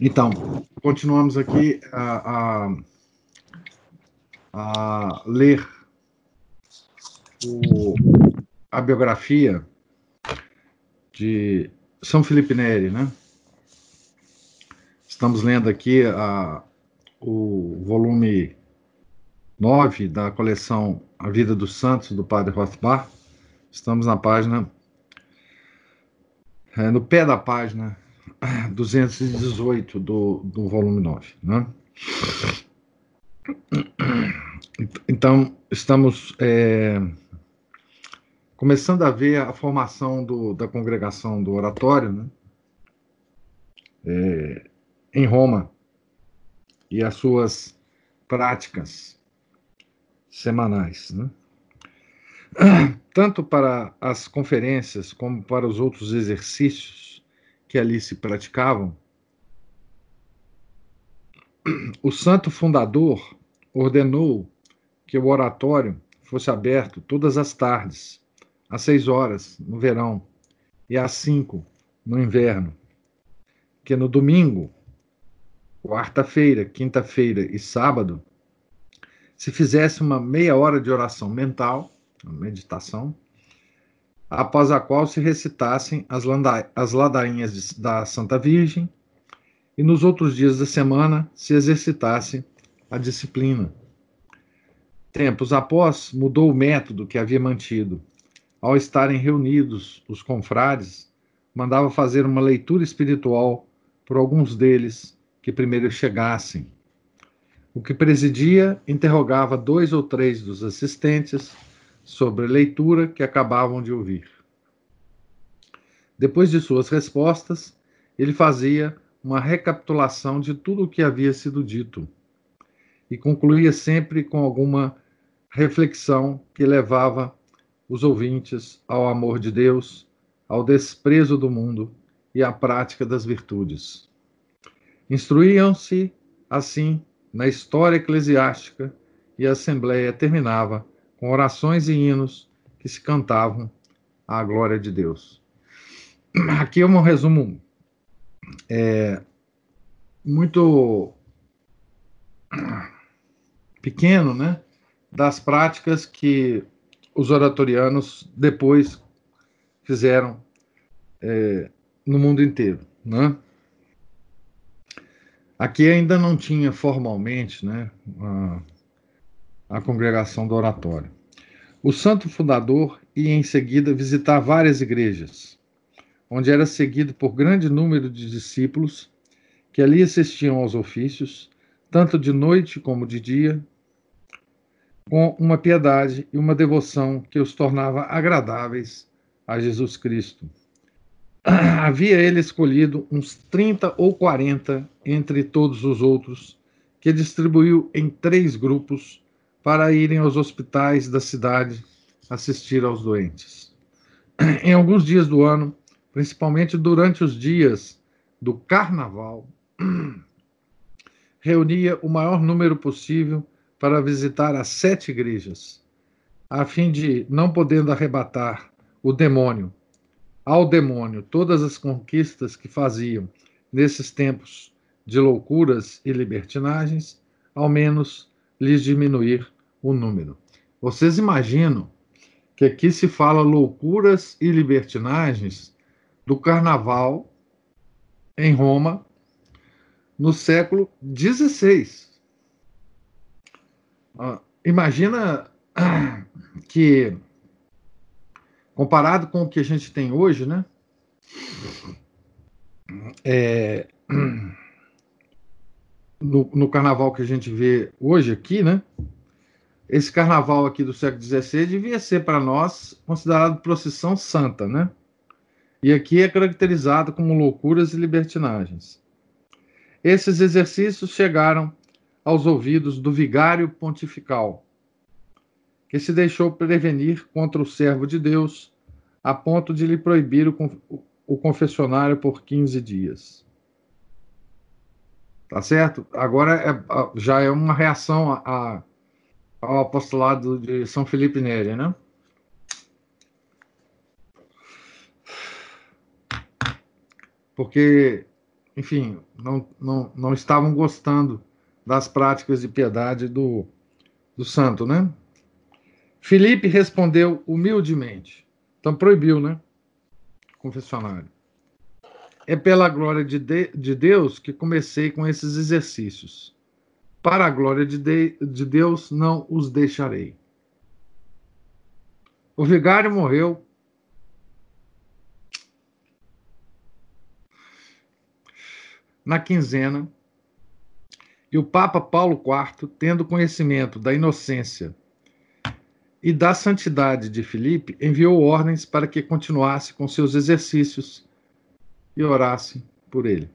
Então, continuamos aqui a, a, a ler o, a biografia de São Felipe Neri, né? Estamos lendo aqui a, o volume 9 da coleção A Vida dos Santos, do Padre Rothbard. Estamos na página é, no pé da página 218 do, do volume 9. Né? Então, estamos é, começando a ver a formação do, da congregação do oratório né? É, em Roma e as suas práticas semanais. Né? tanto para as conferências como para os outros exercícios que ali se praticavam, o santo fundador ordenou que o oratório fosse aberto todas as tardes, às seis horas no verão e às cinco no inverno, que no domingo, quarta-feira, quinta-feira e sábado se fizesse uma meia hora de oração mental meditação, após a qual se recitassem as, as ladainhas de, da Santa Virgem e nos outros dias da semana se exercitasse a disciplina. Tempos após, mudou o método que havia mantido. Ao estarem reunidos os confrades, mandava fazer uma leitura espiritual por alguns deles que primeiro chegassem. O que presidia interrogava dois ou três dos assistentes sobre a leitura que acabavam de ouvir. Depois de suas respostas, ele fazia uma recapitulação de tudo o que havia sido dito e concluía sempre com alguma reflexão que levava os ouvintes ao amor de Deus, ao desprezo do mundo e à prática das virtudes. Instruíam-se, assim, na história eclesiástica e a Assembleia terminava com orações e hinos que se cantavam à glória de Deus. Aqui é um resumo é, muito pequeno, né, das práticas que os oratorianos depois fizeram é, no mundo inteiro, né? Aqui ainda não tinha formalmente, né, a congregação do oratório. O santo fundador ia em seguida visitar várias igrejas, onde era seguido por grande número de discípulos que ali assistiam aos ofícios, tanto de noite como de dia, com uma piedade e uma devoção que os tornava agradáveis a Jesus Cristo. Havia ele escolhido uns 30 ou 40 entre todos os outros, que distribuiu em três grupos para irem aos hospitais da cidade assistir aos doentes. Em alguns dias do ano, principalmente durante os dias do carnaval, reunia o maior número possível para visitar as sete igrejas, a fim de, não podendo arrebatar o demônio, ao demônio todas as conquistas que faziam nesses tempos de loucuras e libertinagens, ao menos lhes diminuir o número. Vocês imaginam que aqui se fala loucuras e libertinagens do carnaval em Roma no século XVI. Ah, imagina que, comparado com o que a gente tem hoje, né? É, no, no carnaval que a gente vê hoje aqui, né? Esse carnaval aqui do século XVI devia ser para nós considerado procissão santa, né? E aqui é caracterizado como loucuras e libertinagens. Esses exercícios chegaram aos ouvidos do vigário pontifical, que se deixou prevenir contra o servo de Deus, a ponto de lhe proibir o, confessionário por 15 dias. Tá certo? Agora é, já é uma reação a, a, ao apostolado de São Felipe Neri, né? Porque, enfim, não, não, não estavam gostando das práticas de piedade do, do santo, né? Felipe respondeu humildemente. Então proibiu, né? Confessionário. É pela glória de, de, de Deus que comecei com esses exercícios. Para a glória de, de, de Deus não os deixarei. O vigário morreu na quinzena e o Papa Paulo IV, tendo conhecimento da inocência e da santidade de Filipe, enviou ordens para que continuasse com seus exercícios e orasse por ele.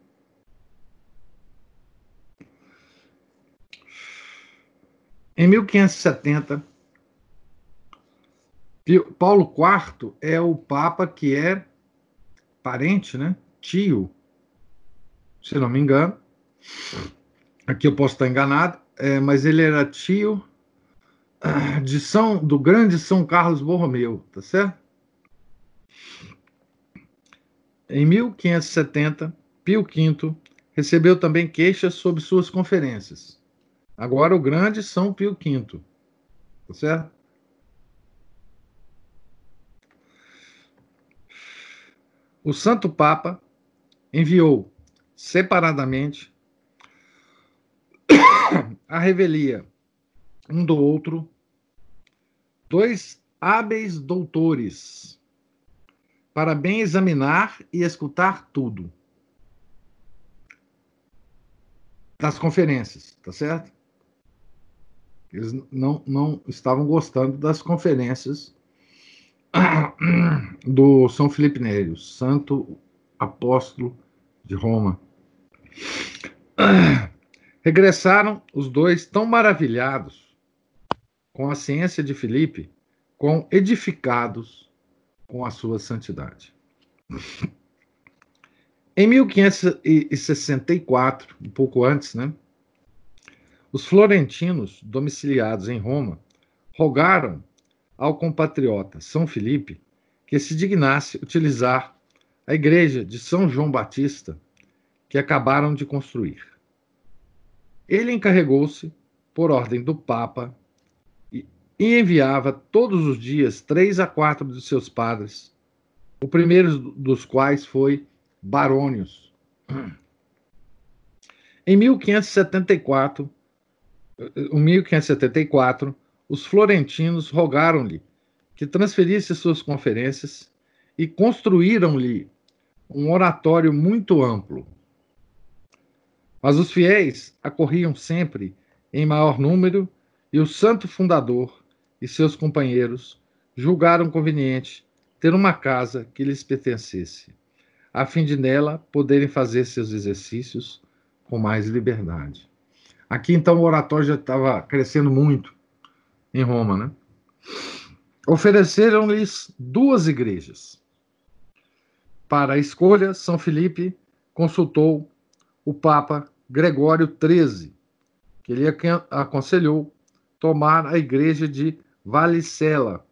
Em 1570, Paulo IV é o Papa que é parente, né? Tio, se não me engano, aqui eu posso estar enganado, é, mas ele era tio ah, de São do grande São Carlos Borromeu, tá certo? Em 1570, Pio V recebeu também queixas sobre suas conferências. Agora o grande São Pio V, tá certo? O Santo Papa enviou separadamente a revelia um do outro dois hábeis doutores para bem examinar e escutar tudo das conferências, tá certo? Eles não, não estavam gostando das conferências do São Felipe Neri, o santo apóstolo de Roma. Regressaram os dois tão maravilhados com a ciência de Filipe, com edificados com a sua santidade. Em 1564, um pouco antes, né, os florentinos domiciliados em Roma rogaram ao compatriota São Filipe que se dignasse utilizar a igreja de São João Batista que acabaram de construir. Ele encarregou-se, por ordem do Papa, e enviava todos os dias três a quatro de seus padres, o primeiro dos quais foi Barônios. Em 1574, 1574, os florentinos rogaram-lhe que transferisse suas conferências e construíram-lhe um oratório muito amplo, mas os fiéis acorriam sempre em maior número e o santo fundador e seus companheiros julgaram conveniente ter uma casa que lhes pertencesse, a fim de nela poderem fazer seus exercícios com mais liberdade. Aqui então o oratório já estava crescendo muito em Roma, né? Ofereceram-lhes duas igrejas. Para a escolha, São Felipe consultou o Papa Gregório XIII, que ele aconselhou tomar a igreja de Valicela,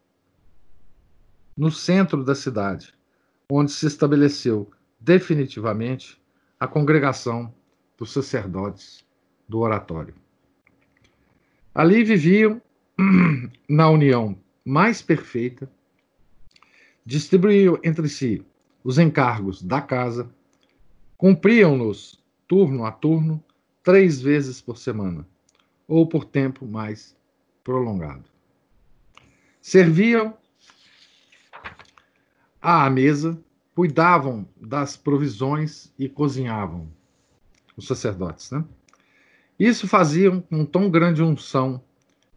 no centro da cidade, onde se estabeleceu definitivamente a congregação dos sacerdotes do oratório. Ali viviam na união mais perfeita, distribuíam entre si os encargos da casa, cumpriam-nos turno a turno, três vezes por semana, ou por tempo mais prolongado. Serviam à mesa, cuidavam das provisões e cozinhavam os sacerdotes, né? Isso faziam com tão grande unção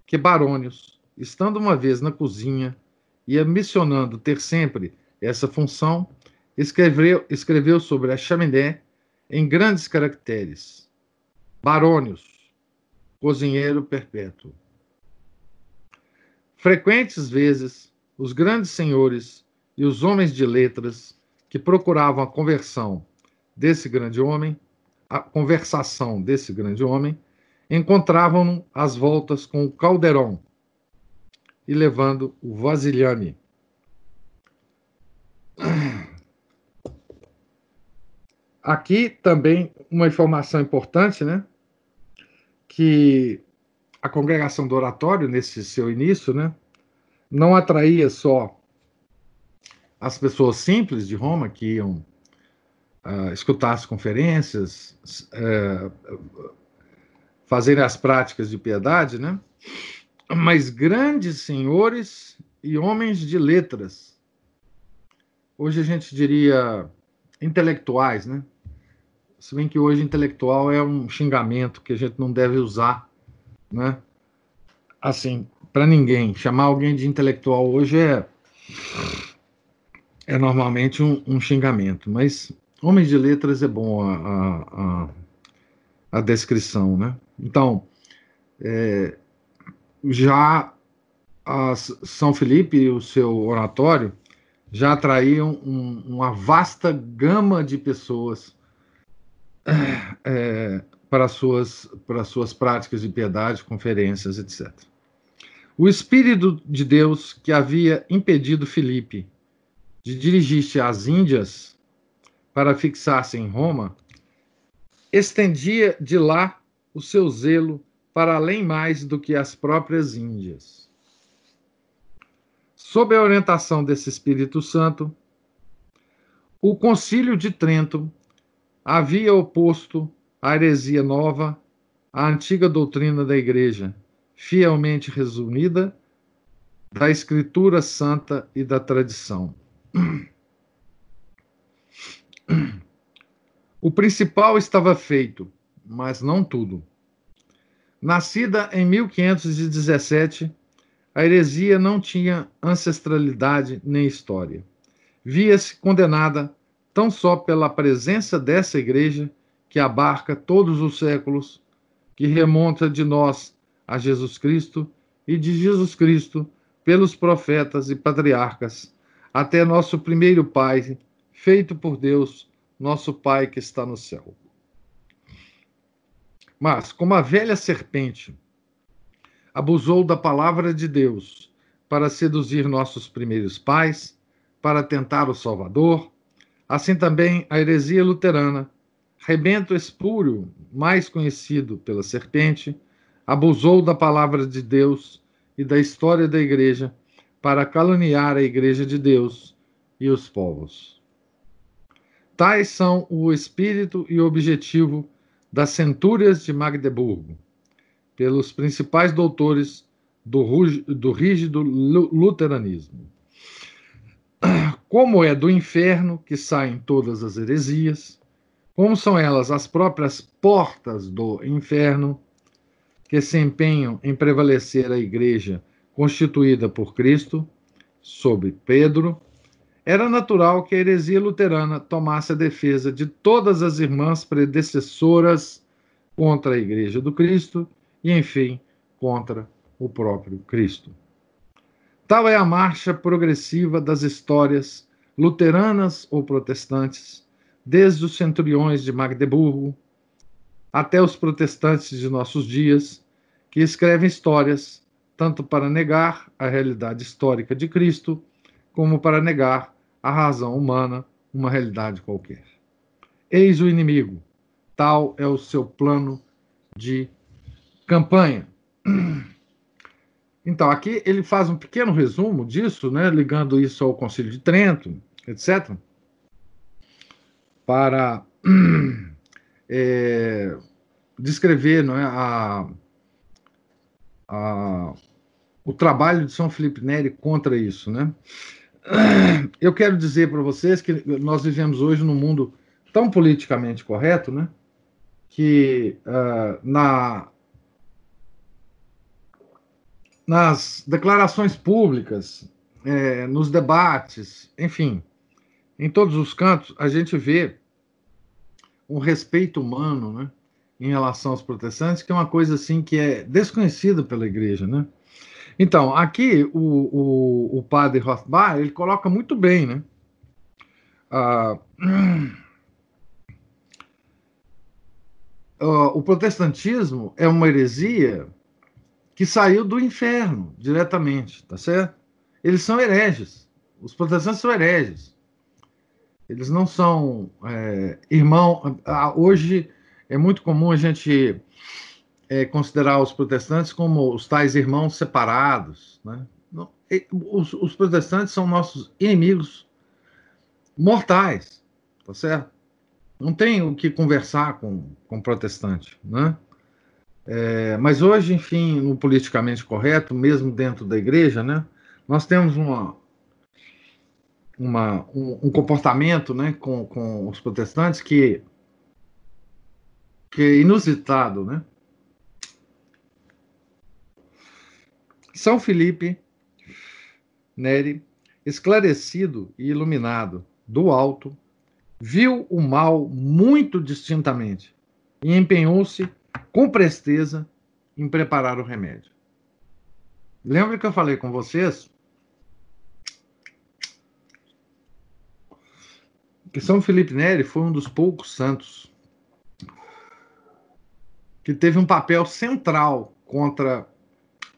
que Barônios, estando uma vez na cozinha e ambicionando ter sempre essa função, escreveu, escreveu sobre a chaminé em grandes caracteres: Barônios, cozinheiro perpétuo. Frequentes vezes, os grandes senhores e os homens de letras que procuravam a conversão desse grande homem, a conversação desse grande homem, encontravam-no às voltas com o caldeirão e levando o vasilhame. Aqui também uma informação importante, né? Que a congregação do oratório, nesse seu início, né? Não atraía só as pessoas simples de Roma que iam uh, escutar as conferências, uh, fazerem as práticas de piedade, né? Mas grandes senhores e homens de letras. Hoje a gente diria intelectuais, né? Se bem que hoje intelectual é um xingamento que a gente não deve usar, né? Assim, para ninguém. Chamar alguém de intelectual hoje é é normalmente um, um xingamento, mas homens de letras é bom a, a, a, a descrição, né? Então, é, já São Felipe e o seu oratório já atraíam um, uma vasta gama de pessoas é, para, suas, para suas práticas de piedade, conferências, etc. O Espírito de Deus que havia impedido Filipe de dirigir-se às Índias para fixar-se em Roma, estendia de lá o seu zelo para além mais do que as próprias Índias. Sob a orientação desse Espírito Santo, o Concílio de Trento havia oposto a heresia nova à antiga doutrina da Igreja, fielmente resumida da Escritura Santa e da tradição. O principal estava feito, mas não tudo. Nascida em 1517, a heresia não tinha ancestralidade nem história. Via-se condenada tão só pela presença dessa igreja que abarca todos os séculos, que remonta de nós a Jesus Cristo e de Jesus Cristo pelos profetas e patriarcas, até nosso primeiro Pai, feito por Deus, nosso Pai que está no céu. Mas, como a velha serpente abusou da palavra de Deus para seduzir nossos primeiros pais, para tentar o Salvador, assim também a heresia luterana, rebento espúrio, mais conhecido pela serpente, abusou da palavra de Deus e da história da igreja para caluniar a igreja de Deus e os povos. Tais são o espírito e objetivo das centúrias de Magdeburgo, pelos principais doutores do, do rígido luteranismo. Como é do inferno que saem todas as heresias, como são elas as próprias portas do inferno que se empenham em prevalecer a igreja constituída por Cristo, sob Pedro, era natural que a heresia luterana tomasse a defesa de todas as irmãs predecessoras contra a Igreja do Cristo e, enfim, contra o próprio Cristo. Tal é a marcha progressiva das histórias, luteranas ou protestantes, desde os centuriões de Magdeburgo até os protestantes de nossos dias, que escrevem histórias tanto para negar a realidade histórica de Cristo, como para negar a razão humana uma realidade qualquer. Eis o inimigo, tal é o seu plano de campanha. Então, aqui ele faz um pequeno resumo disso, né, ligando isso ao Concílio de Trento, etc., para é, descrever não é, a, a, o trabalho de São Felipe Neri contra isso. Né? eu quero dizer para vocês que nós vivemos hoje num mundo tão politicamente correto, né? Que uh, na, nas declarações públicas, é, nos debates, enfim, em todos os cantos, a gente vê um respeito humano, né? Em relação aos protestantes, que é uma coisa assim que é desconhecida pela igreja, né? Então, aqui o, o, o padre Rothbard, ele coloca muito bem, né? Ah, o protestantismo é uma heresia que saiu do inferno diretamente, tá certo? Eles são hereges. Os protestantes são hereges. Eles não são é, irmão. Hoje é muito comum a gente é, considerar os protestantes como os tais irmãos separados. Né? Os, os, protestantes são nossos inimigos mortais, tá certo? Não tem o que conversar com, com protestante, né? É, mas hoje, enfim, no politicamente correto, mesmo dentro da igreja, né, nós temos uma, uma, um, um, comportamento né, com, com os protestantes que, que é inusitado. Né? São Felipe Neri, esclarecido e iluminado do alto, viu o mal muito distintamente e empenhou-se com presteza em preparar o remédio. Lembra que eu falei com vocês que São Felipe Neri foi um dos poucos santos que teve um papel central contra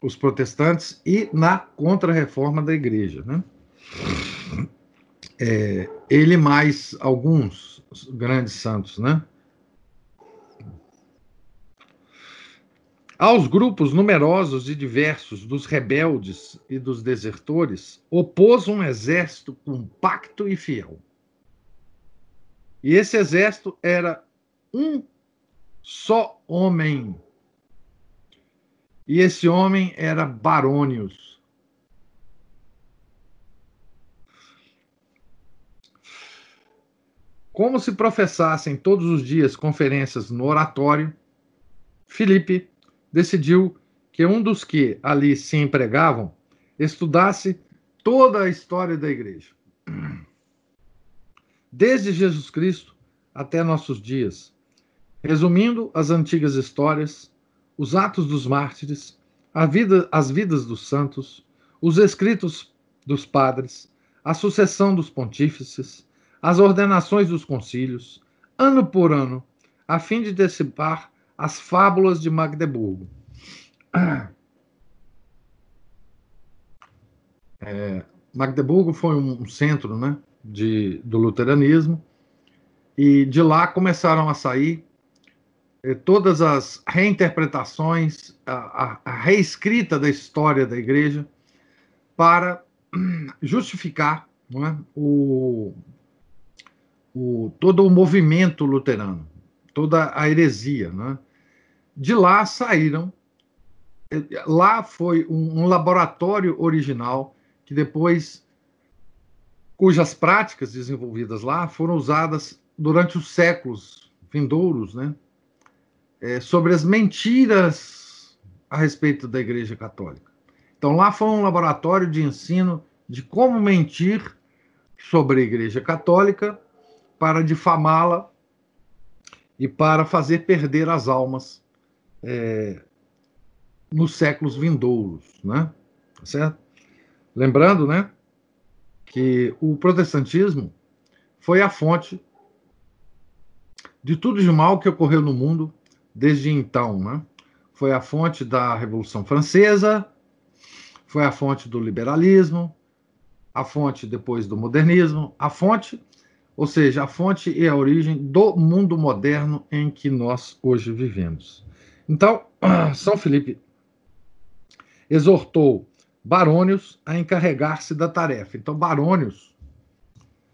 os protestantes e na contra-reforma da igreja. Né? É, ele mais alguns grandes santos, né? Aos grupos numerosos e diversos dos rebeldes e dos desertores, opôs um exército compacto e fiel. E esse exército era um só homem. E esse homem era Barônios. Como se professassem todos os dias conferências no oratório, Filipe decidiu que um dos que ali se empregavam estudasse toda a história da igreja desde Jesus Cristo até nossos dias, resumindo as antigas histórias, os atos dos mártires, vida, as vidas dos santos, os escritos dos padres, a sucessão dos pontífices, as ordenações dos concílios, ano por ano, a fim de dissipar as fábulas de Magdeburgo. É, Magdeburgo foi um centro né, de, do luteranismo, e de lá começaram a sair eh, todas as reinterpretações, a, a, a reescrita da história da igreja para justificar é, o, o, todo o movimento luterano, toda a heresia. É? De lá saíram, eh, lá foi um, um laboratório original que depois cujas práticas desenvolvidas lá foram usadas durante os séculos vindouros, né, é, sobre as mentiras a respeito da Igreja Católica. Então, lá foi um laboratório de ensino de como mentir sobre a Igreja Católica para difamá-la e para fazer perder as almas é, nos séculos vindouros, né? Tá certo? Lembrando, né, que o protestantismo foi a fonte de tudo de mal que ocorreu no mundo desde então. Né? Foi a fonte da Revolução Francesa, foi a fonte do liberalismo, a fonte depois do modernismo, a fonte, ou seja, a fonte e a origem do mundo moderno em que nós hoje vivemos. Então, São Felipe exortou Barônios a encarregar-se da tarefa. Então, Barônios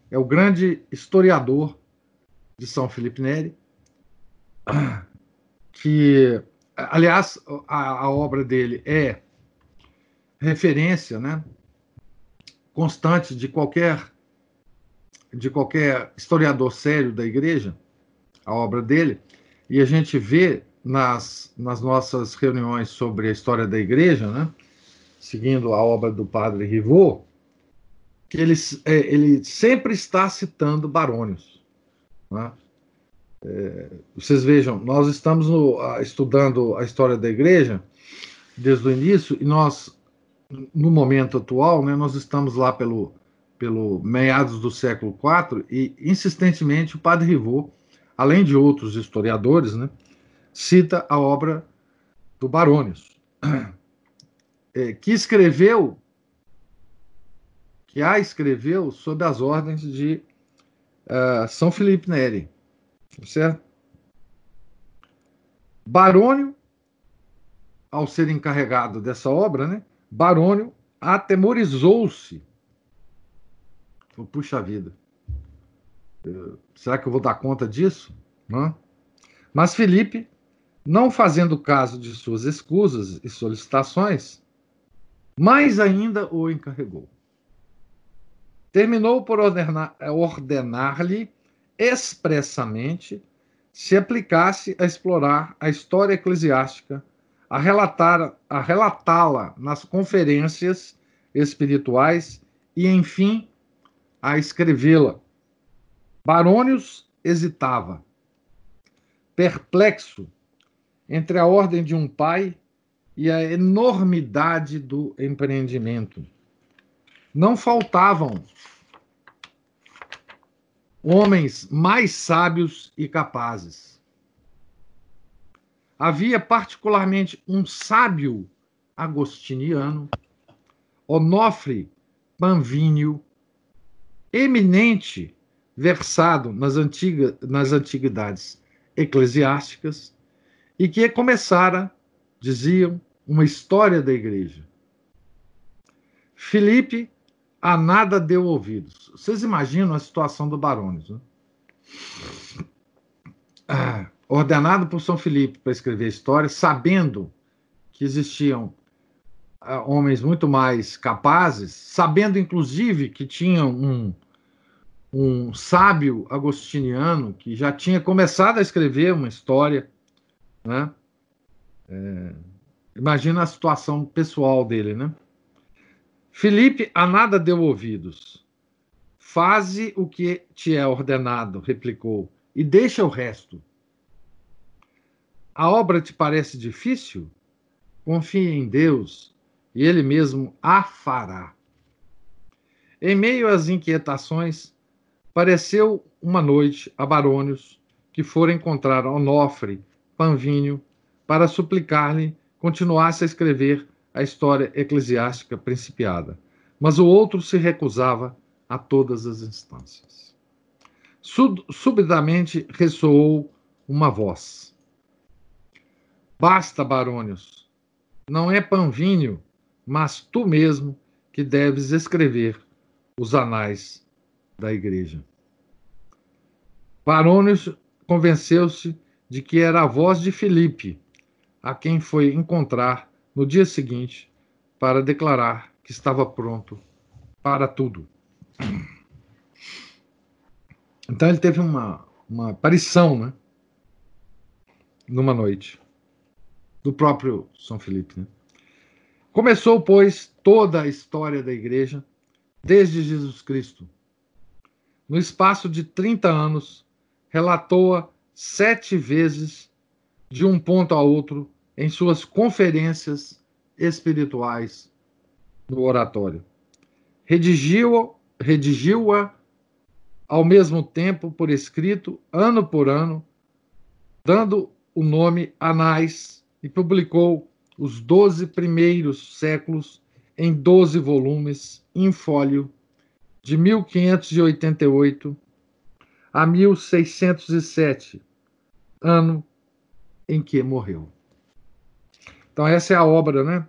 é o grande historiador de São Felipe Neri, que, aliás, a, a obra dele é referência, né, constante de qualquer de qualquer historiador sério da igreja, a obra dele, e a gente vê nas, nas nossas reuniões sobre a história da igreja, né, seguindo a obra do padre Rivot, que ele, é, ele sempre está citando Barônios. Né? É, vocês vejam, nós estamos no, estudando a história da igreja desde o início e nós, no momento atual, né, nós estamos lá pelo, pelo meados do século IV e insistentemente o Padre Rivaux, além de outros historiadores, né, cita a obra do Barônios, é, que escreveu, que a escreveu sob as ordens de uh, São Felipe Neri, certo? Barônio, ao ser encarregado dessa obra, né, Barônio atemorizou-se. Puxa vida, será que eu vou dar conta disso? Não? Mas Felipe não fazendo caso de suas escusas e solicitações, mais ainda o encarregou. Terminou por ordenar-lhe expressamente se aplicasse a explorar a história eclesiástica, a relatar a relatá-la nas conferências espirituais e, enfim, a escrevê-la. Barônios hesitava, perplexo entre a ordem de um pai e a enormidade do empreendimento. Não faltavam homens mais sábios e capazes. Havia particularmente um sábio agostiniano, Onofre Panvínio, eminente, versado nas, antiga, nas antiguidades eclesiásticas, e que começara, diziam, uma história da igreja. Filipe a nada deu ouvidos. Vocês imaginam a situação do Barões, né? Ah, ordenado por São Filipe para escrever a história, sabendo que existiam ah, homens muito mais capazes, sabendo inclusive que tinham um, um sábio agostiniano que já tinha começado a escrever uma história né? É, imagina a situação pessoal dele, né? Felipe a nada deu ouvidos. Faze o que te é ordenado, replicou, e deixa o resto. A obra te parece difícil? Confie em Deus e Ele mesmo a fará. Em meio às inquietações, pareceu uma noite a Barônios que fora encontrar Onofre Panvínio para suplicar-lhe continuasse a escrever a história eclesiástica principiada, mas o outro se recusava a todas as instâncias. Subitamente ressoou uma voz. Basta, Barônios, não é Panvínio, mas tu mesmo que deves escrever os anais da igreja. Barônios convenceu-se de que era a voz de Felipe, a quem foi encontrar no dia seguinte para declarar que estava pronto para tudo. Então ele teve uma, uma aparição, né? Numa noite, do próprio São Felipe. Né? Começou, pois, toda a história da igreja, desde Jesus Cristo. No espaço de 30 anos, relatou-a sete vezes de um ponto a outro em suas conferências espirituais no oratório. Redigiu-a redigiu ao mesmo tempo por escrito, ano por ano, dando o nome Anais, e publicou os doze primeiros séculos em doze volumes, em fólio, de 1588 a 1607, ano em que morreu. Então, essa é a obra né,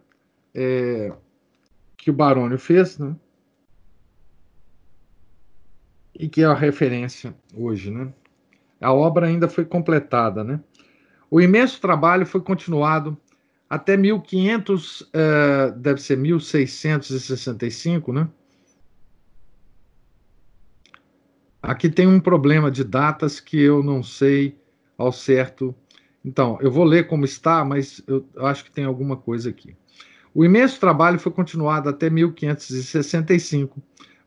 é, que o Barônio fez, né, e que é a referência hoje. Né. A obra ainda foi completada. Né. O imenso trabalho foi continuado até 1500, é, deve ser 1665, né? Aqui tem um problema de datas que eu não sei ao certo. Então, eu vou ler como está, mas eu acho que tem alguma coisa aqui. O imenso trabalho foi continuado até 1565,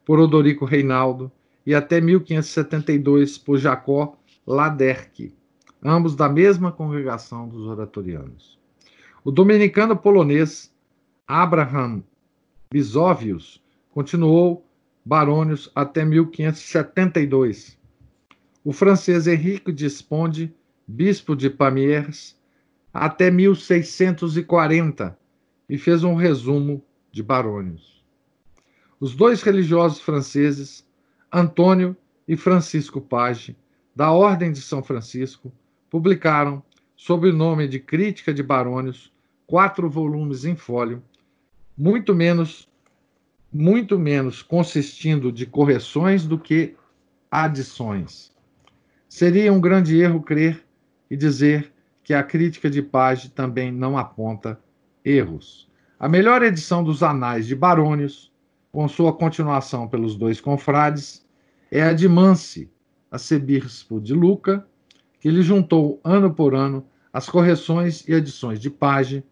por Odorico Reinaldo e até 1572 por Jacó Laderque, ambos da mesma congregação dos oratorianos. O dominicano polonês Abraham Bisovius continuou barônios até 1572. O francês Henrique de Sponde, bispo de Pamiers, até 1640 e fez um resumo de barônios. Os dois religiosos franceses, Antônio e Francisco Page, da Ordem de São Francisco, publicaram, sob o nome de Crítica de Barônios, quatro volumes em fólio, muito menos muito menos consistindo de correções do que adições. Seria um grande erro crer e dizer que a crítica de Page também não aponta erros. A melhor edição dos Anais de Barônios, com sua continuação pelos dois confrades, é a de Mansi, arcebispo de Luca, que lhe juntou ano por ano as correções e edições de Page,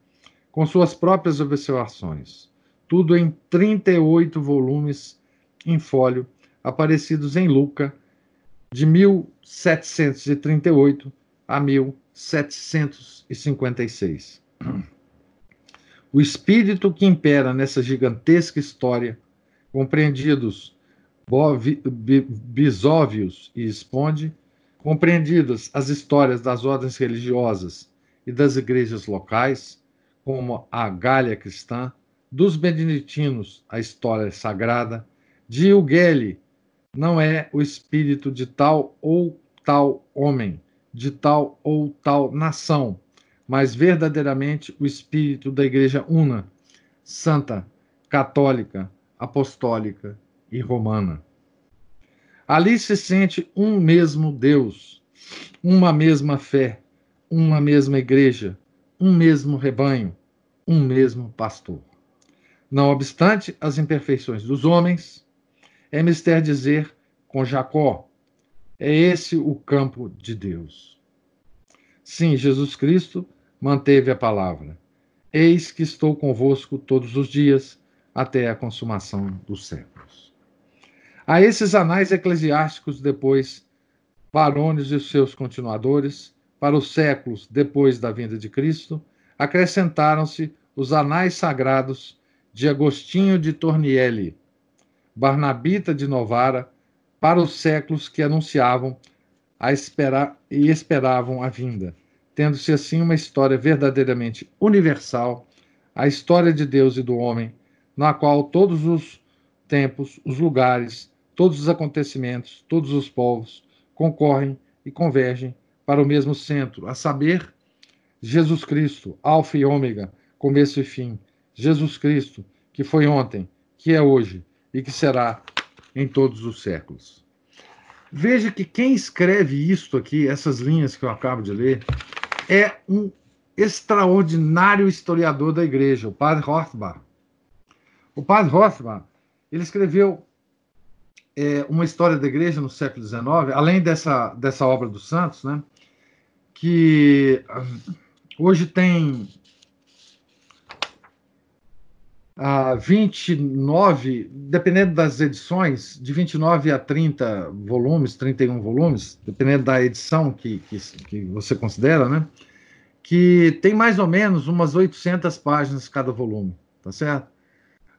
com suas próprias observações tudo em 38 volumes em fólio, aparecidos em Luca, de 1738 a 1756. O espírito que impera nessa gigantesca história, compreendidos Bisóvios e Esponde, compreendidas as histórias das ordens religiosas e das igrejas locais, como a Gália cristã, dos beneditinos, a história sagrada, de Ugeli, não é o espírito de tal ou tal homem, de tal ou tal nação, mas verdadeiramente o espírito da Igreja una, santa, católica, apostólica e romana. Ali se sente um mesmo Deus, uma mesma fé, uma mesma igreja, um mesmo rebanho, um mesmo pastor. Não obstante as imperfeições dos homens, é mister dizer com Jacó: é esse o campo de Deus. Sim, Jesus Cristo manteve a palavra. Eis que estou convosco todos os dias, até a consumação dos séculos. A esses anais eclesiásticos, depois, barões e seus continuadores, para os séculos depois da vinda de Cristo, acrescentaram-se os anais sagrados de Agostinho de Tornielli, Barnabita de Novara, para os séculos que anunciavam a esperar e esperavam a vinda, tendo-se assim uma história verdadeiramente universal, a história de Deus e do homem, na qual todos os tempos, os lugares, todos os acontecimentos, todos os povos concorrem e convergem para o mesmo centro, a saber, Jesus Cristo, Alfa e Ômega, começo e fim, Jesus Cristo, que foi ontem, que é hoje e que será em todos os séculos. Veja que quem escreve isto aqui, essas linhas que eu acabo de ler, é um extraordinário historiador da igreja, o padre Rothbard. O padre Rothbard, ele escreveu é, uma história da igreja no século XIX, além dessa, dessa obra dos santos, né, que ah, hoje tem a 29, dependendo das edições, de 29 a 30 volumes, 31 volumes, dependendo da edição que, que, que você considera, né? Que tem mais ou menos umas 800 páginas cada volume, tá certo?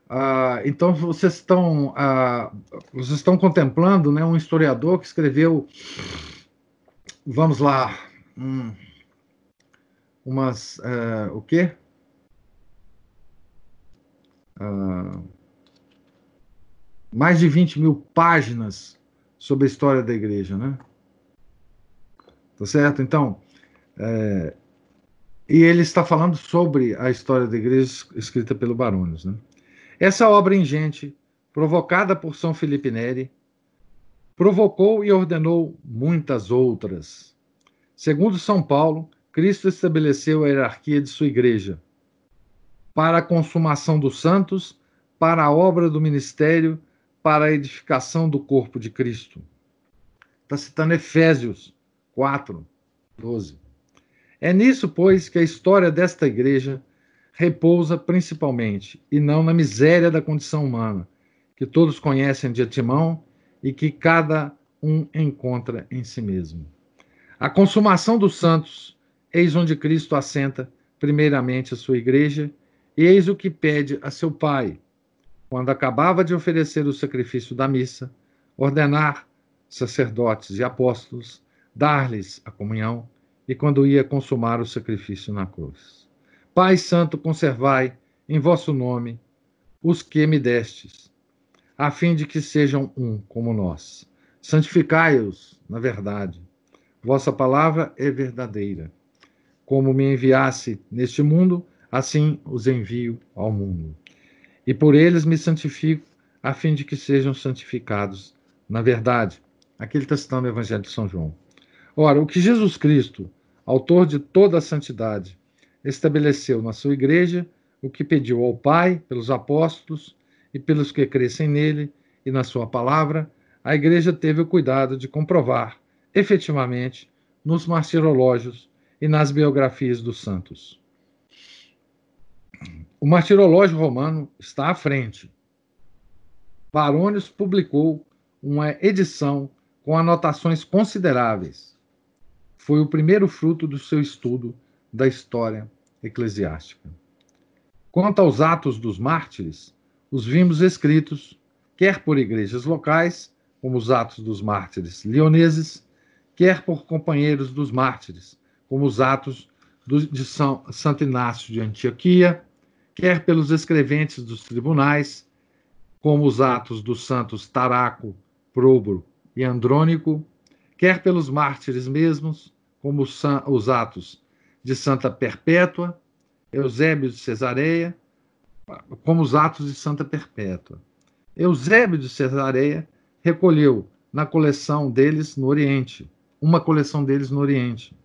Ah, então vocês estão ah, vocês estão contemplando, né, um historiador que escreveu, vamos lá, hum, umas uh, o quê? Uh, mais de 20 mil páginas sobre a história da igreja, né? Tá certo? Então, é, e ele está falando sobre a história da igreja escrita pelo Barônios, né? Essa obra ingente, provocada por São Felipe Neri, provocou e ordenou muitas outras. Segundo São Paulo, Cristo estabeleceu a hierarquia de sua igreja, para a consumação dos santos, para a obra do ministério, para a edificação do corpo de Cristo. Está citando Efésios 4, 12. É nisso, pois, que a história desta igreja repousa principalmente, e não na miséria da condição humana, que todos conhecem de antemão e que cada um encontra em si mesmo. A consumação dos santos, eis onde Cristo assenta primeiramente a sua igreja, eis o que pede a seu Pai, quando acabava de oferecer o sacrifício da missa, ordenar sacerdotes e apóstolos, dar-lhes a comunhão, e quando ia consumar o sacrifício na cruz. Pai Santo, conservai em vosso nome os que me destes, a fim de que sejam um como nós. Santificai-os na verdade. Vossa palavra é verdadeira. Como me enviasse neste mundo, assim os envio ao mundo. E por eles me santifico, a fim de que sejam santificados na verdade. Aqui ele está citando o Evangelho de São João. Ora, o que Jesus Cristo, autor de toda a santidade, estabeleceu na sua igreja, o que pediu ao Pai, pelos apóstolos e pelos que crescem nele e na sua palavra, a igreja teve o cuidado de comprovar efetivamente nos martirológios e nas biografias dos santos. O martirológio romano está à frente. Barônios publicou uma edição com anotações consideráveis. Foi o primeiro fruto do seu estudo da história eclesiástica. Quanto aos atos dos mártires, os vimos escritos, quer por igrejas locais, como os atos dos mártires lioneses, quer por companheiros dos mártires, como os atos de São, Santo Inácio de Antioquia, quer pelos escreventes dos tribunais, como os atos dos santos Taraco, Próboro e Andrônico, quer pelos mártires mesmos, como os atos de Santa Perpétua, Eusébio de Cesareia, como os atos de Santa Perpétua. Eusébio de Cesareia recolheu na coleção deles no Oriente, uma coleção deles no Oriente.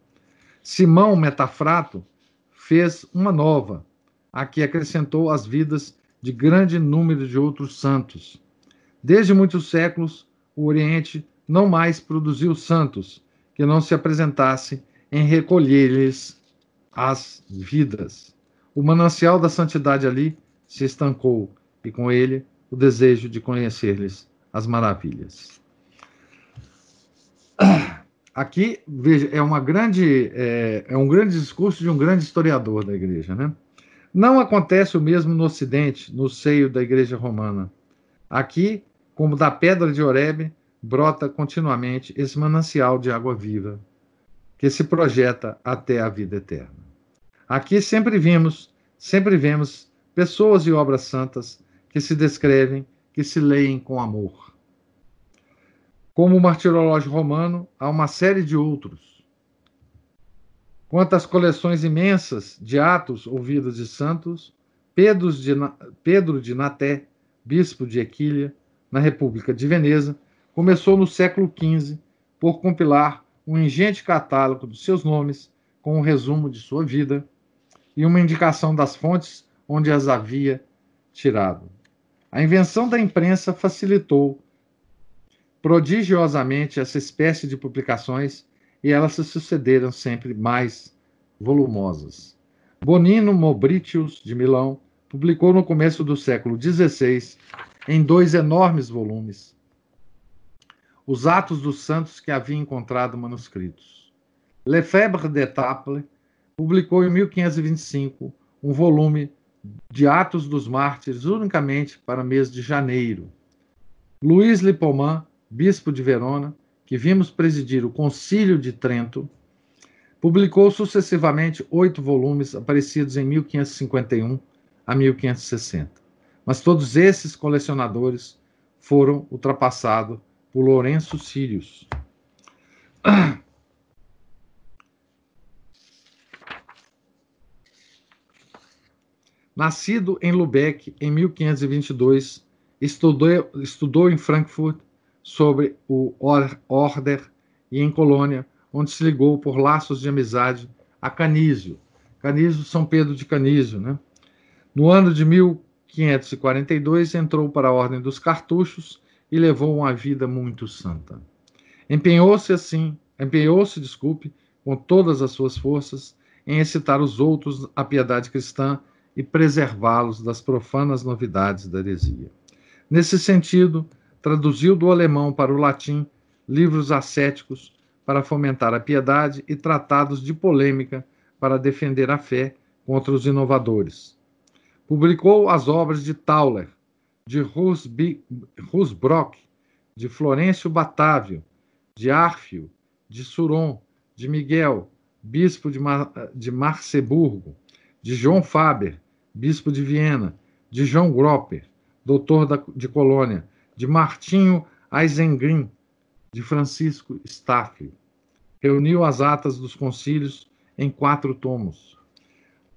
Simão Metafrato fez uma nova, a que acrescentou as vidas de grande número de outros santos. Desde muitos séculos, o Oriente não mais produziu santos que não se apresentasse em recolher-lhes as vidas. O manancial da santidade ali se estancou e com ele o desejo de conhecer-lhes as maravilhas. Aqui, veja, é uma grande é, é um grande discurso de um grande historiador da igreja, né? Não acontece o mesmo no Ocidente, no seio da igreja romana. Aqui, como da pedra de Oreb, brota continuamente esse manancial de água viva que se projeta até a vida eterna. Aqui sempre vimos, sempre vemos pessoas e obras santas que se descrevem, que se leem com amor. Como o martirológio romano, há uma série de outros. Quanto às coleções imensas de atos ouvidos de santos, Pedro de, Pedro de Naté, bispo de Equília, na República de Veneza, começou no século XV por compilar um ingente catálogo dos seus nomes com um resumo de sua vida e uma indicação das fontes onde as havia tirado. A invenção da imprensa facilitou prodigiosamente essa espécie de publicações e elas se sucederam sempre mais volumosas. Bonino Mobritius, de Milão, publicou no começo do século XVI em dois enormes volumes, os Atos dos Santos que havia encontrado manuscritos. Lefebvre d'Etaples publicou em 1525 um volume de Atos dos Mártires unicamente para mês de janeiro. Luís Lipoman, bispo de Verona, que vimos presidir o Concílio de Trento, publicou sucessivamente oito volumes aparecidos em 1551 a 1560 mas todos esses colecionadores foram ultrapassados por Lourenço Sirius. Nascido em Lubeck em 1522, estudou, estudou em Frankfurt sobre o Order e em Colônia, onde se ligou por laços de amizade a Canísio. Canísio, São Pedro de Canísio, né? No ano de 1000 542 entrou para a Ordem dos Cartuchos e levou uma vida muito santa. Empenhou-se assim, empenhou-se, desculpe, com todas as suas forças em excitar os outros à piedade cristã e preservá-los das profanas novidades da heresia. Nesse sentido, traduziu do alemão para o latim livros ascéticos para fomentar a piedade e tratados de polêmica para defender a fé contra os inovadores. Publicou as obras de Tauler, de Rusbrock, de Florencio Batávio, de Arfio, de Suron, de Miguel, bispo de, Mar de Marceburgo, de João Faber, bispo de Viena, de João Gropper, doutor da, de Colônia, de Martinho Eisengrin, de Francisco Staffel. Reuniu as atas dos concílios em quatro tomos.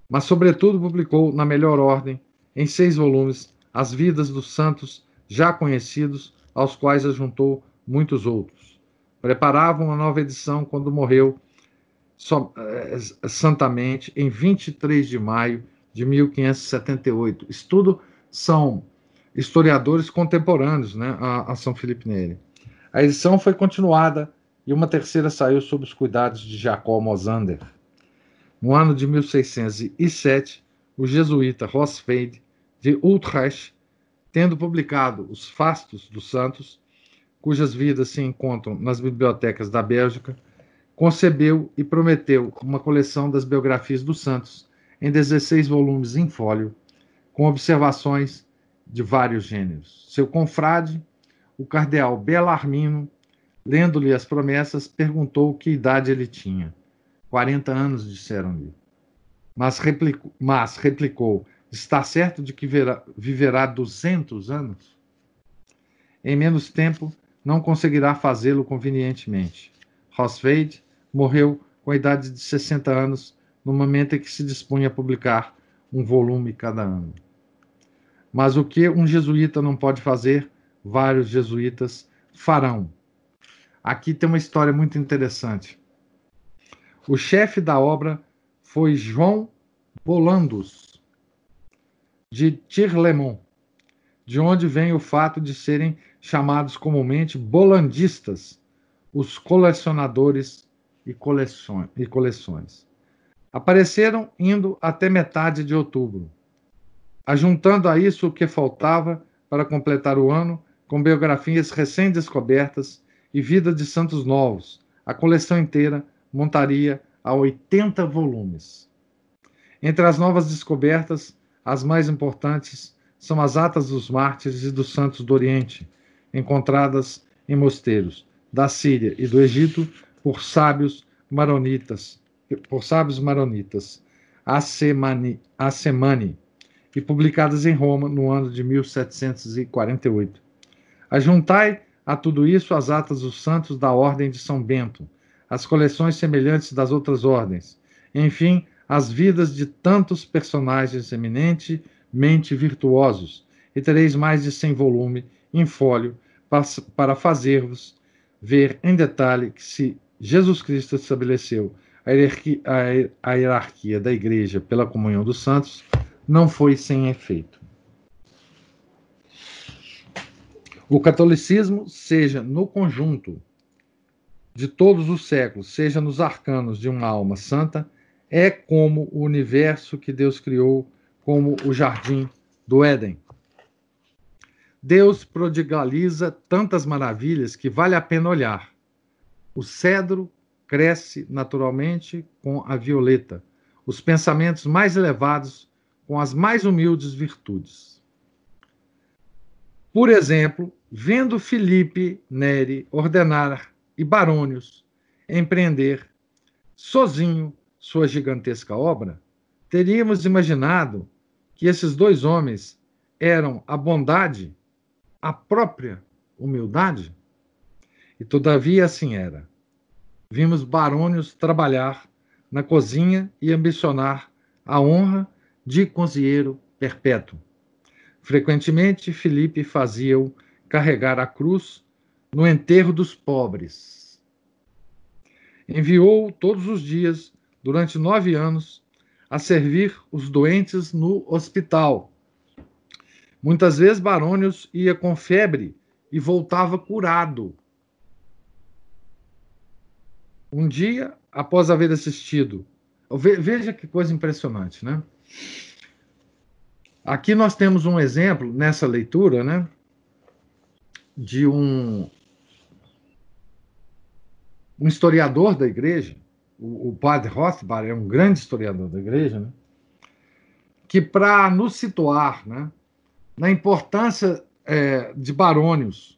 Mas, sobretudo, publicou, na melhor ordem, em seis volumes, as vidas dos santos já conhecidos, aos quais ajuntou muitos outros. Preparava uma nova edição quando morreu so, eh, santamente em 23 de maio de 1578. Estudo são historiadores contemporâneos né, a, a São Felipe Neri. A edição foi continuada e uma terceira saiu sob os cuidados de Jacó Mosander. No ano de 1607, o jesuíta Rosfeld de Utrecht, tendo publicado os Fastos dos Santos, cujas vidas se encontram nas bibliotecas da Bélgica, concebeu e prometeu uma coleção das biografias dos santos em 16 volumes em fólio, com observações de vários gêneros. Seu confrade, o cardeal Belarmino, lendo-lhe as promessas, perguntou que idade ele tinha. 40 anos, disseram-lhe. Mas replicou, mas replicou: Está certo de que verá, viverá 200 anos? Em menos tempo, não conseguirá fazê-lo convenientemente. Rosfeld morreu com a idade de 60 anos, no momento em que se dispunha a publicar um volume cada ano. Mas o que um jesuíta não pode fazer, vários jesuítas farão. Aqui tem uma história muito interessante. O chefe da obra foi João Bolandos, de Tirlemont, de onde vem o fato de serem chamados comumente bolandistas, os colecionadores e coleções. Apareceram indo até metade de outubro ajuntando a isso o que faltava para completar o ano, com biografias recém-descobertas e vida de santos novos, a coleção inteira montaria a 80 volumes. Entre as novas descobertas, as mais importantes são as atas dos mártires e dos santos do Oriente, encontradas em mosteiros da Síria e do Egito por sábios maronitas, por sábios maronitas, Asemani, Asemani e publicadas em Roma no ano de 1748. Ajuntai a tudo isso as atas dos santos da Ordem de São Bento, as coleções semelhantes das outras ordens, enfim, as vidas de tantos personagens eminentemente virtuosos, e tereis mais de cem volumes em fólio para fazer-vos ver em detalhe que se Jesus Cristo estabeleceu a hierarquia, a hierarquia da Igreja pela comunhão dos santos, não foi sem efeito. O catolicismo, seja no conjunto de todos os séculos, seja nos arcanos de uma alma santa, é como o universo que Deus criou, como o jardim do Éden. Deus prodigaliza tantas maravilhas que vale a pena olhar. O cedro cresce naturalmente com a violeta. Os pensamentos mais elevados com as mais humildes virtudes. Por exemplo, vendo Filipe Neri ordenar e Barônios empreender sozinho sua gigantesca obra, teríamos imaginado que esses dois homens eram a bondade, a própria humildade? E todavia assim era. Vimos Barônios trabalhar na cozinha e ambicionar a honra de cozinheiro perpétuo. Frequentemente, Felipe fazia-o carregar a cruz no enterro dos pobres. Enviou todos os dias, durante nove anos, a servir os doentes no hospital. Muitas vezes Barônios ia com febre e voltava curado. Um dia, após haver assistido, veja que coisa impressionante, né? Aqui nós temos um exemplo nessa leitura, né? de um, um historiador da igreja, o, o padre Rothbard é um grande historiador da igreja, né? que para nos situar né, na importância é, de Barônios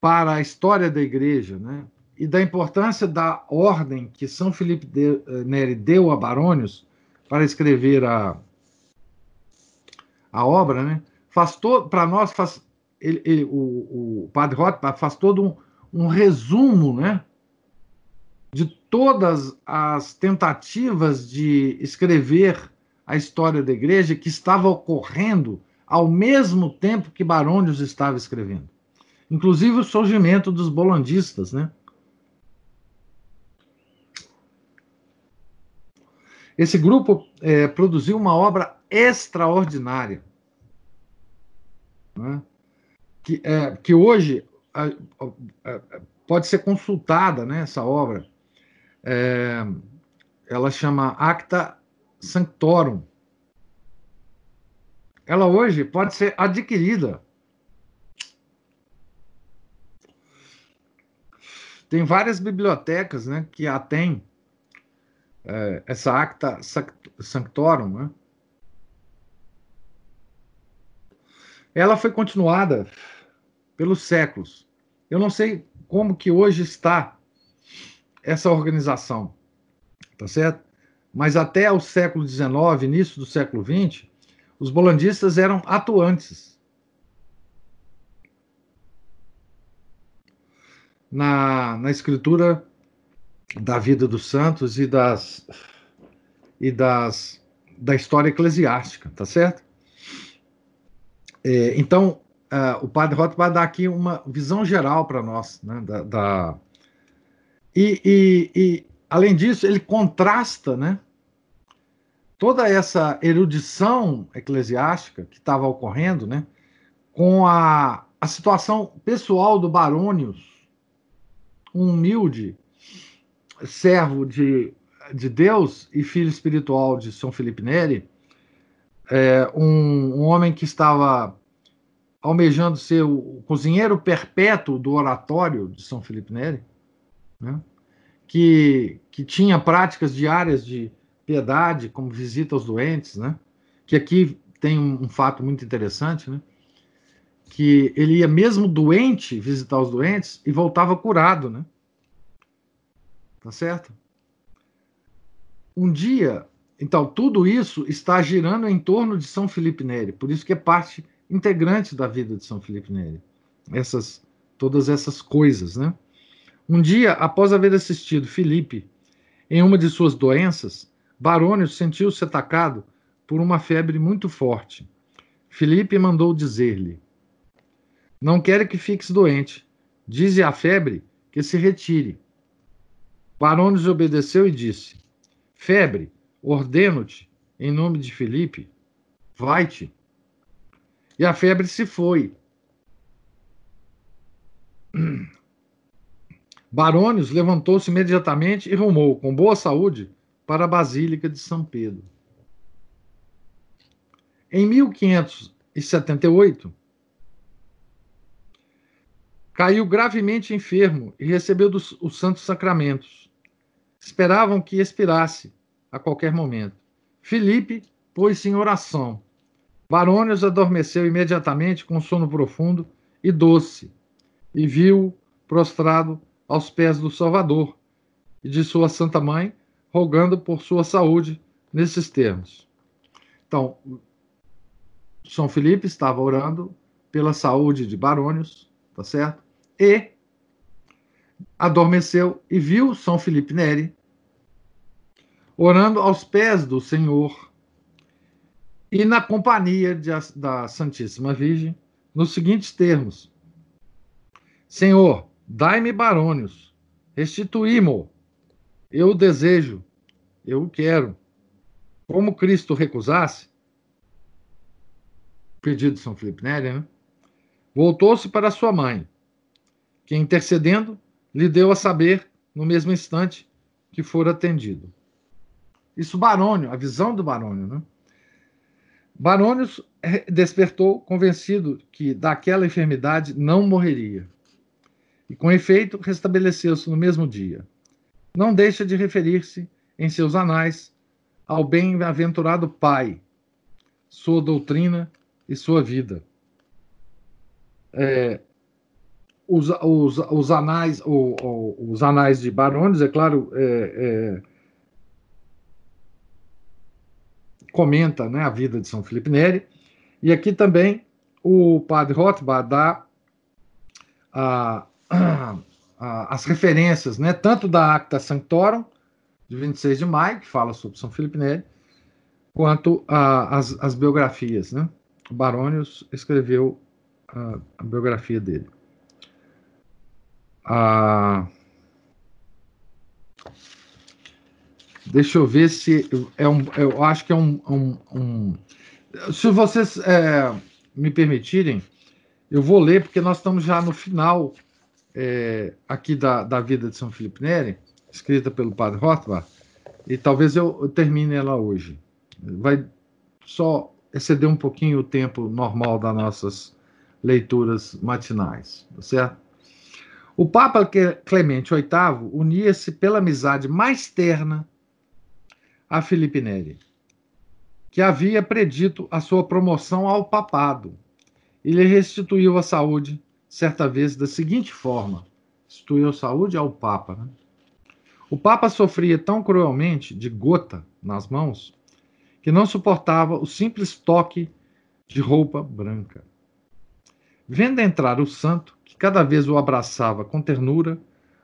para a história da igreja, né, e da importância da ordem que São Felipe de, eh, Neri deu a Barônios para escrever a, a obra, né, faz todo para nós faz ele, ele, o, o padre Rothbard faz todo um, um resumo, né, de todas as tentativas de escrever a história da igreja que estava ocorrendo ao mesmo tempo que Barônios estava escrevendo. Inclusive o surgimento dos bolandistas, né? Esse grupo é, produziu uma obra extraordinária, né? que, é, que hoje pode ser consultada, né, essa obra. É, ela chama Acta Sanctorum. Ela hoje pode ser adquirida. Tem várias bibliotecas né, que a têm é, essa Acta Sanctorum. Né? Ela foi continuada pelos séculos. Eu não sei como que hoje está essa organização, tá certo? Mas até o século XIX, início do século XX, os bolandistas eram atuantes. Na, na escritura da vida dos santos e das e das da história eclesiástica, tá certo? É, então, uh, o padre Roth vai dar aqui uma visão geral para nós, né, da, da... E, e, e, além disso, ele contrasta, né, toda essa erudição eclesiástica que estava ocorrendo, né, com a, a situação pessoal do Barônios, um humilde servo de, de Deus e filho espiritual de São Felipe Neri, é, um, um homem que estava almejando ser o cozinheiro perpétuo do oratório de São Felipe Neri, né? que, que tinha práticas diárias de piedade, como visita aos doentes, né? que aqui tem um, um fato muito interessante, né? que ele ia mesmo doente visitar os doentes e voltava curado, né? Tá certo? Um dia, então, tudo isso está girando em torno de São Felipe Neri, por isso que é parte integrante da vida de São Felipe Neri. Essas, todas essas coisas, né? Um dia, após haver assistido Felipe em uma de suas doenças, Barônio sentiu-se atacado por uma febre muito forte. Felipe mandou dizer-lhe: Não quero que fiques doente. Dize à febre que se retire. Barônio obedeceu e disse: Febre, ordeno-te, em nome de Felipe, vai-te. E a febre se foi. Barônios levantou-se imediatamente e rumou, com boa saúde, para a Basílica de São Pedro. Em 1578, caiu gravemente enfermo e recebeu os santos sacramentos. Esperavam que expirasse a qualquer momento. Filipe pôs-se em oração Barônios adormeceu imediatamente com sono profundo e doce, e viu prostrado aos pés do Salvador e de sua Santa Mãe, rogando por sua saúde nesses termos. Então, São Felipe estava orando pela saúde de Barônios, tá certo? E adormeceu e viu São Felipe Neri orando aos pés do Senhor e na companhia de, da Santíssima Virgem, nos seguintes termos: Senhor, dai-me barônios, restituí-mo, eu o desejo, eu o quero. Como Cristo recusasse, pedido de São Felipe Neri, né? voltou-se para sua mãe, que, intercedendo, lhe deu a saber, no mesmo instante, que fora atendido. Isso, Barônio, a visão do Barônio, né? Barônios despertou convencido que daquela enfermidade não morreria. E com efeito, restabeleceu-se no mesmo dia. Não deixa de referir-se em seus anais ao bem-aventurado Pai, sua doutrina e sua vida. É, os, os, os, anais, o, o, os anais de Barones, é claro, é, é, comenta né, a vida de São Felipe Neri, e aqui também o padre Rothbard dá a, a, as referências, né, tanto da Acta Sanctorum, de 26 de maio, que fala sobre São Felipe Neri, quanto as biografias. Né? O escreveu a biografia dele. Ah, deixa eu ver se é um. Eu acho que é um. um, um se vocês é, me permitirem, eu vou ler, porque nós estamos já no final é, aqui da, da vida de São Felipe Neri, escrita pelo padre Rothbard, e talvez eu, termine ela hoje. Vai só exceder um pouquinho o tempo normal das nossas leituras matinais, tá certo? O Papa Clemente VIII unia-se pela amizade mais terna a Felipe Neri, que havia predito a sua promoção ao papado e lhe restituiu a saúde, certa vez, da seguinte forma: restituiu saúde ao Papa. Né? O Papa sofria tão cruelmente de gota nas mãos que não suportava o simples toque de roupa branca. Vendo entrar o santo, cada vez o abraçava com ternura,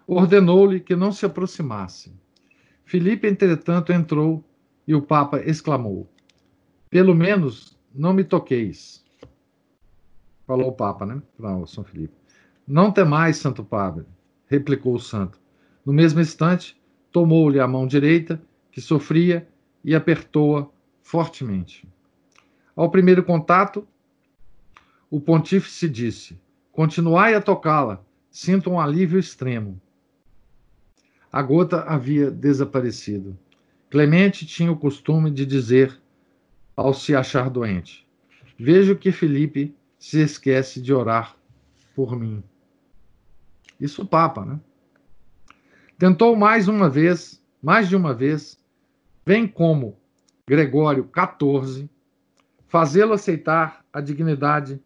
ordenou-lhe que não se aproximasse. Filipe, entretanto, entrou e o Papa exclamou: Pelo menos não me toqueis. Falou o Papa, né? Para São Filipe. Não temais, Santo Padre, replicou o santo. No mesmo instante, tomou-lhe a mão direita, que sofria, e apertou-a fortemente. Ao primeiro contato, o pontífice disse: Continuai a tocá-la, sinto um alívio extremo. A gota havia desaparecido. Clemente tinha o costume de dizer, ao se achar doente: Vejo que Felipe se esquece de orar por mim. Isso o Papa, né? Tentou mais uma vez, mais de uma vez, bem como Gregório XIV, fazê-lo aceitar a dignidade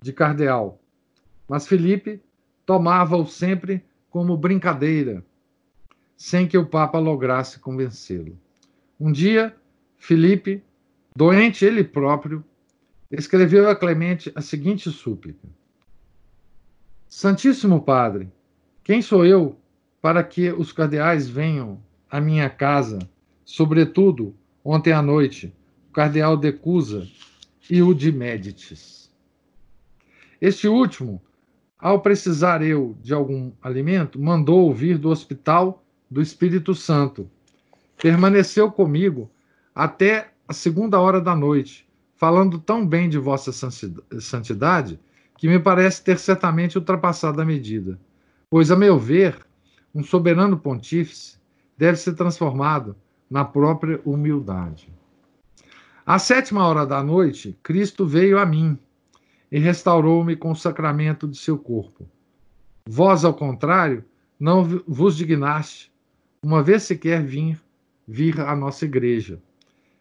de cardeal. Mas Felipe tomava-o sempre como brincadeira, sem que o Papa lograsse convencê-lo. Um dia, Felipe, doente ele próprio, escreveu a Clemente a seguinte súplica: Santíssimo Padre, quem sou eu para que os cardeais venham à minha casa, sobretudo ontem à noite, o cardeal de Cusa e o de Médicis? Este último, ao precisar eu de algum alimento, mandou vir do hospital do Espírito Santo. Permaneceu comigo até a segunda hora da noite, falando tão bem de vossa santidade que me parece ter certamente ultrapassado a medida. Pois, a meu ver, um soberano pontífice deve ser transformado na própria humildade. À sétima hora da noite, Cristo veio a mim e restaurou-me com o sacramento de seu corpo. Vós, ao contrário, não vos dignaste, uma vez sequer vir, vir à nossa igreja.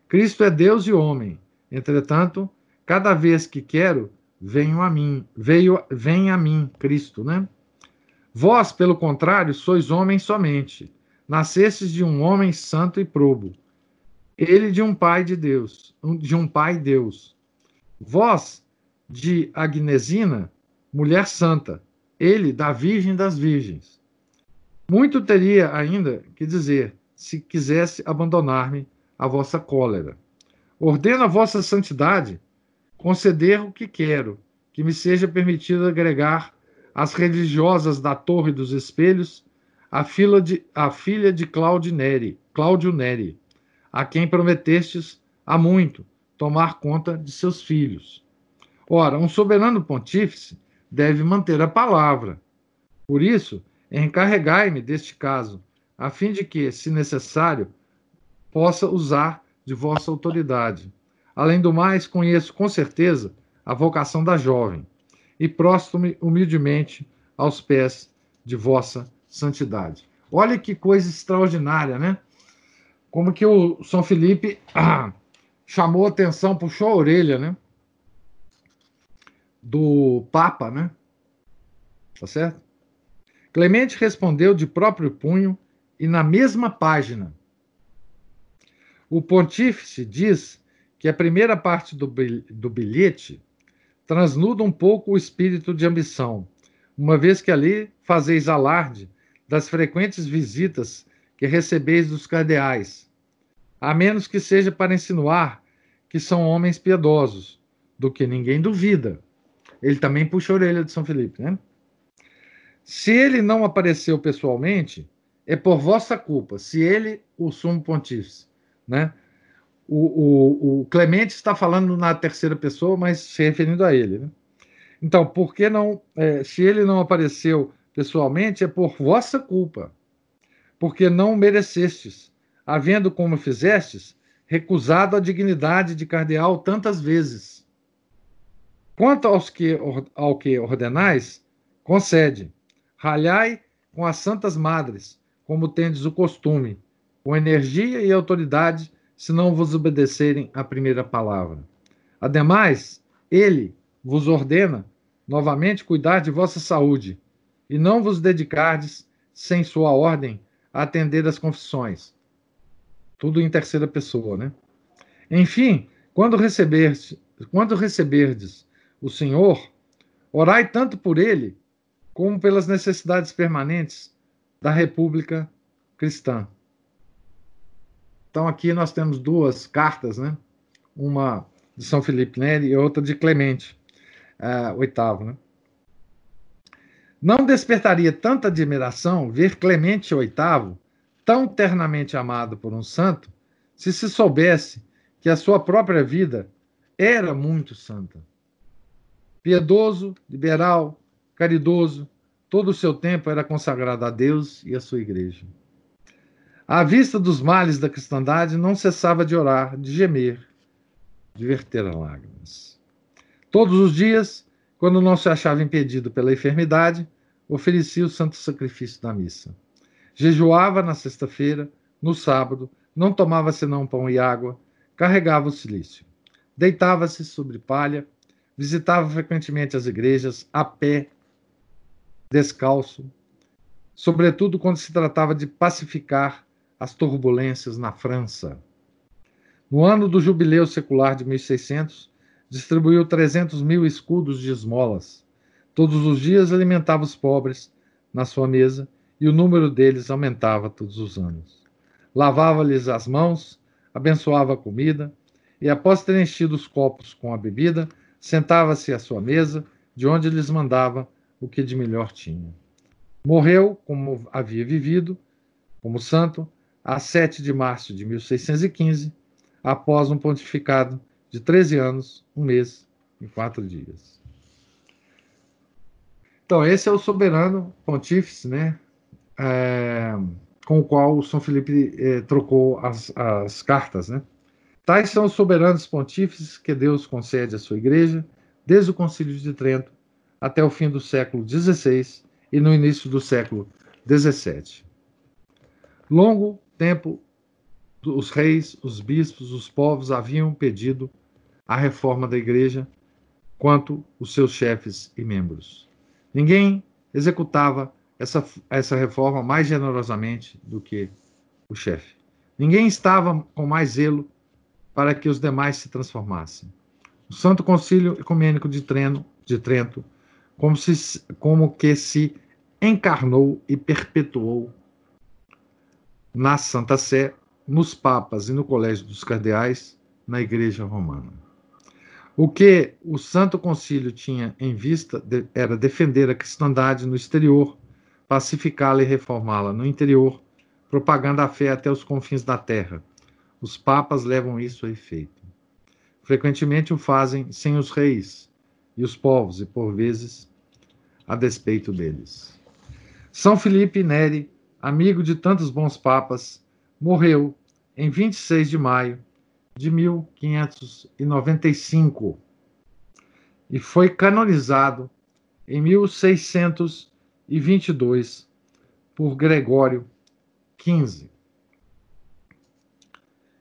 Cristo é Deus e homem. Entretanto, cada vez que quero, venho a mim, veio, vem a mim, Cristo, né? Vós, pelo contrário, sois homens somente. Nascestes de um homem santo e probo. Ele de um pai de Deus, de um pai Deus. Vós de Agnesina, mulher santa, ele da Virgem das Virgens. Muito teria ainda que dizer, se quisesse abandonar-me a vossa cólera. Ordeno a vossa santidade conceder o que quero, que me seja permitido agregar às religiosas da Torre dos Espelhos a, de, a filha de Claudio Neri, Cláudio Neri, a quem prometestes há muito tomar conta de seus filhos. Ora, um soberano pontífice deve manter a palavra. Por isso, encarregai-me deste caso, a fim de que, se necessário, possa usar de vossa autoridade. Além do mais, conheço com certeza a vocação da jovem e prostro-me humildemente aos pés de vossa santidade. Olha que coisa extraordinária, né? Como que o São Felipe ah, chamou atenção, puxou a orelha, né? Do Papa, né? Tá certo? Clemente respondeu de próprio punho e na mesma página. O pontífice diz que a primeira parte do bilhete transnuda um pouco o espírito de ambição, uma vez que ali fazeis alarde das frequentes visitas que recebeis dos cardeais, a menos que seja para insinuar que são homens piedosos, do que ninguém duvida. Ele também puxa a orelha de São Felipe, né? Se ele não apareceu pessoalmente, é por vossa culpa. Se ele, o sumo pontífice, né? O, o, o, Clemente está falando na terceira pessoa, mas se referindo a ele. Né? Então, por que não? É, se ele não apareceu pessoalmente, é por vossa culpa, porque não merecestes, havendo como fizestes, recusado a dignidade de cardeal tantas vezes. Quanto aos que, ao que ordenais, concede. Ralhai com as santas madres, como tendes o costume, com energia e autoridade se não vos obedecerem à primeira palavra. Ademais, ele vos ordena novamente cuidar de vossa saúde e não vos dedicardes, sem sua ordem, a atender às confissões. Tudo em terceira pessoa, né? Enfim, quando receberdes, quando receberdes o Senhor, orai tanto por ele como pelas necessidades permanentes da República Cristã. Então aqui nós temos duas cartas, né? Uma de São Felipe Neri e outra de Clemente, uh, oitavo, né? Não despertaria tanta admiração ver Clemente VIII tão ternamente amado por um santo, se se soubesse que a sua própria vida era muito santa. Piedoso, liberal, caridoso, todo o seu tempo era consagrado a Deus e à sua igreja. À vista dos males da cristandade, não cessava de orar, de gemer, de verter lágrimas. Todos os dias, quando não se achava impedido pela enfermidade, oferecia o santo sacrifício da missa. Jejuava na sexta-feira, no sábado, não tomava senão pão e água, carregava o silício. Deitava-se sobre palha, visitava frequentemente as igrejas, a pé, descalço, sobretudo quando se tratava de pacificar as turbulências na França. No ano do jubileu secular de 1600, distribuiu 300 mil escudos de esmolas. Todos os dias alimentava os pobres na sua mesa e o número deles aumentava todos os anos. Lavava-lhes as mãos, abençoava a comida e, após ter enchido os copos com a bebida, sentava-se à sua mesa, de onde lhes mandava o que de melhor tinha. Morreu, como havia vivido, como santo, a 7 de março de 1615, após um pontificado de 13 anos, um mês e quatro dias. Então, esse é o soberano pontífice, né? É, com o qual o São Felipe é, trocou as, as cartas, né? Tais são os soberanos pontífices que Deus concede à sua igreja, desde o Concílio de Trento até o fim do século XVI e no início do século XVII. Longo tempo, os reis, os bispos, os povos haviam pedido a reforma da igreja quanto os seus chefes e membros. Ninguém executava essa, essa reforma mais generosamente do que o chefe. Ninguém estava com mais zelo para que os demais se transformassem. O Santo Concílio Ecumênico de, de Trento, como, se, como que se encarnou e perpetuou na Santa Sé, nos papas e no Colégio dos Cardeais, na Igreja Romana. O que o Santo Concílio tinha em vista era defender a cristandade no exterior, pacificá-la e reformá-la no interior, propagando a fé até os confins da terra. Os papas levam isso a efeito. Frequentemente o fazem sem os reis e os povos, e por vezes a despeito deles. São Felipe Neri amigo de tantos bons papas, morreu em 26 de maio de 1595 e foi canonizado em 1622 por Gregório XV.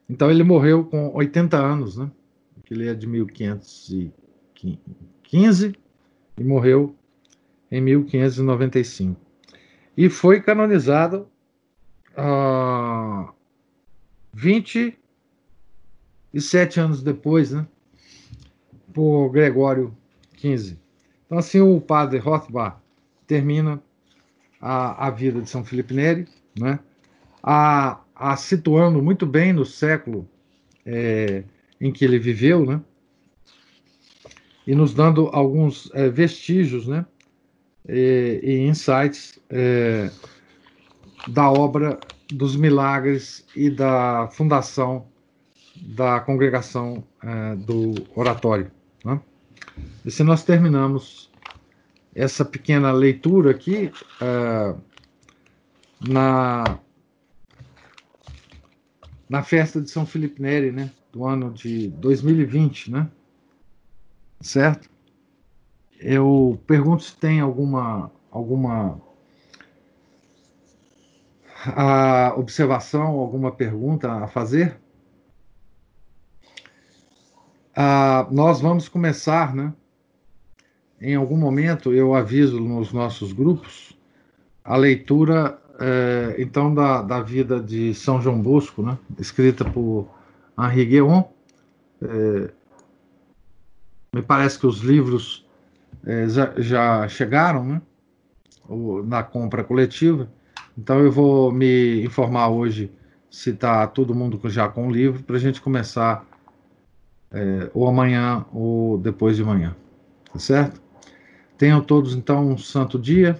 Então ele morreu com 80 anos, né? Ele é de 1515 e morreu em 1595. E foi canonizado uh, 27 anos depois, né? Por Gregório XV. Então, assim, o padre Rothbard termina a, a vida de São Felipe Neri, né? A, a situando muito bem no século é, em que ele viveu, né? E nos dando alguns é, vestígios, né? E, e insights é, da obra dos milagres e da fundação da congregação é, do oratório. Né? E se nós terminamos essa pequena leitura aqui é, na na festa de São Felipe Neri, né, do ano de 2020, né? Certo? Eu pergunto se tem alguma alguma a observação, alguma pergunta a fazer? Ah, nós vamos começar, né? Em algum momento eu aviso nos nossos grupos a leitura é, então da, da vida de São João Bosco, né, escrita por Henri Guéon. É, me parece que os livros é, já, já, chegaram né, na compra coletiva, então eu vou me informar hoje se está todo mundo já com o livro para a gente começar é, ou amanhã ou depois de manhã, tá certo? Tenham todos então um santo dia.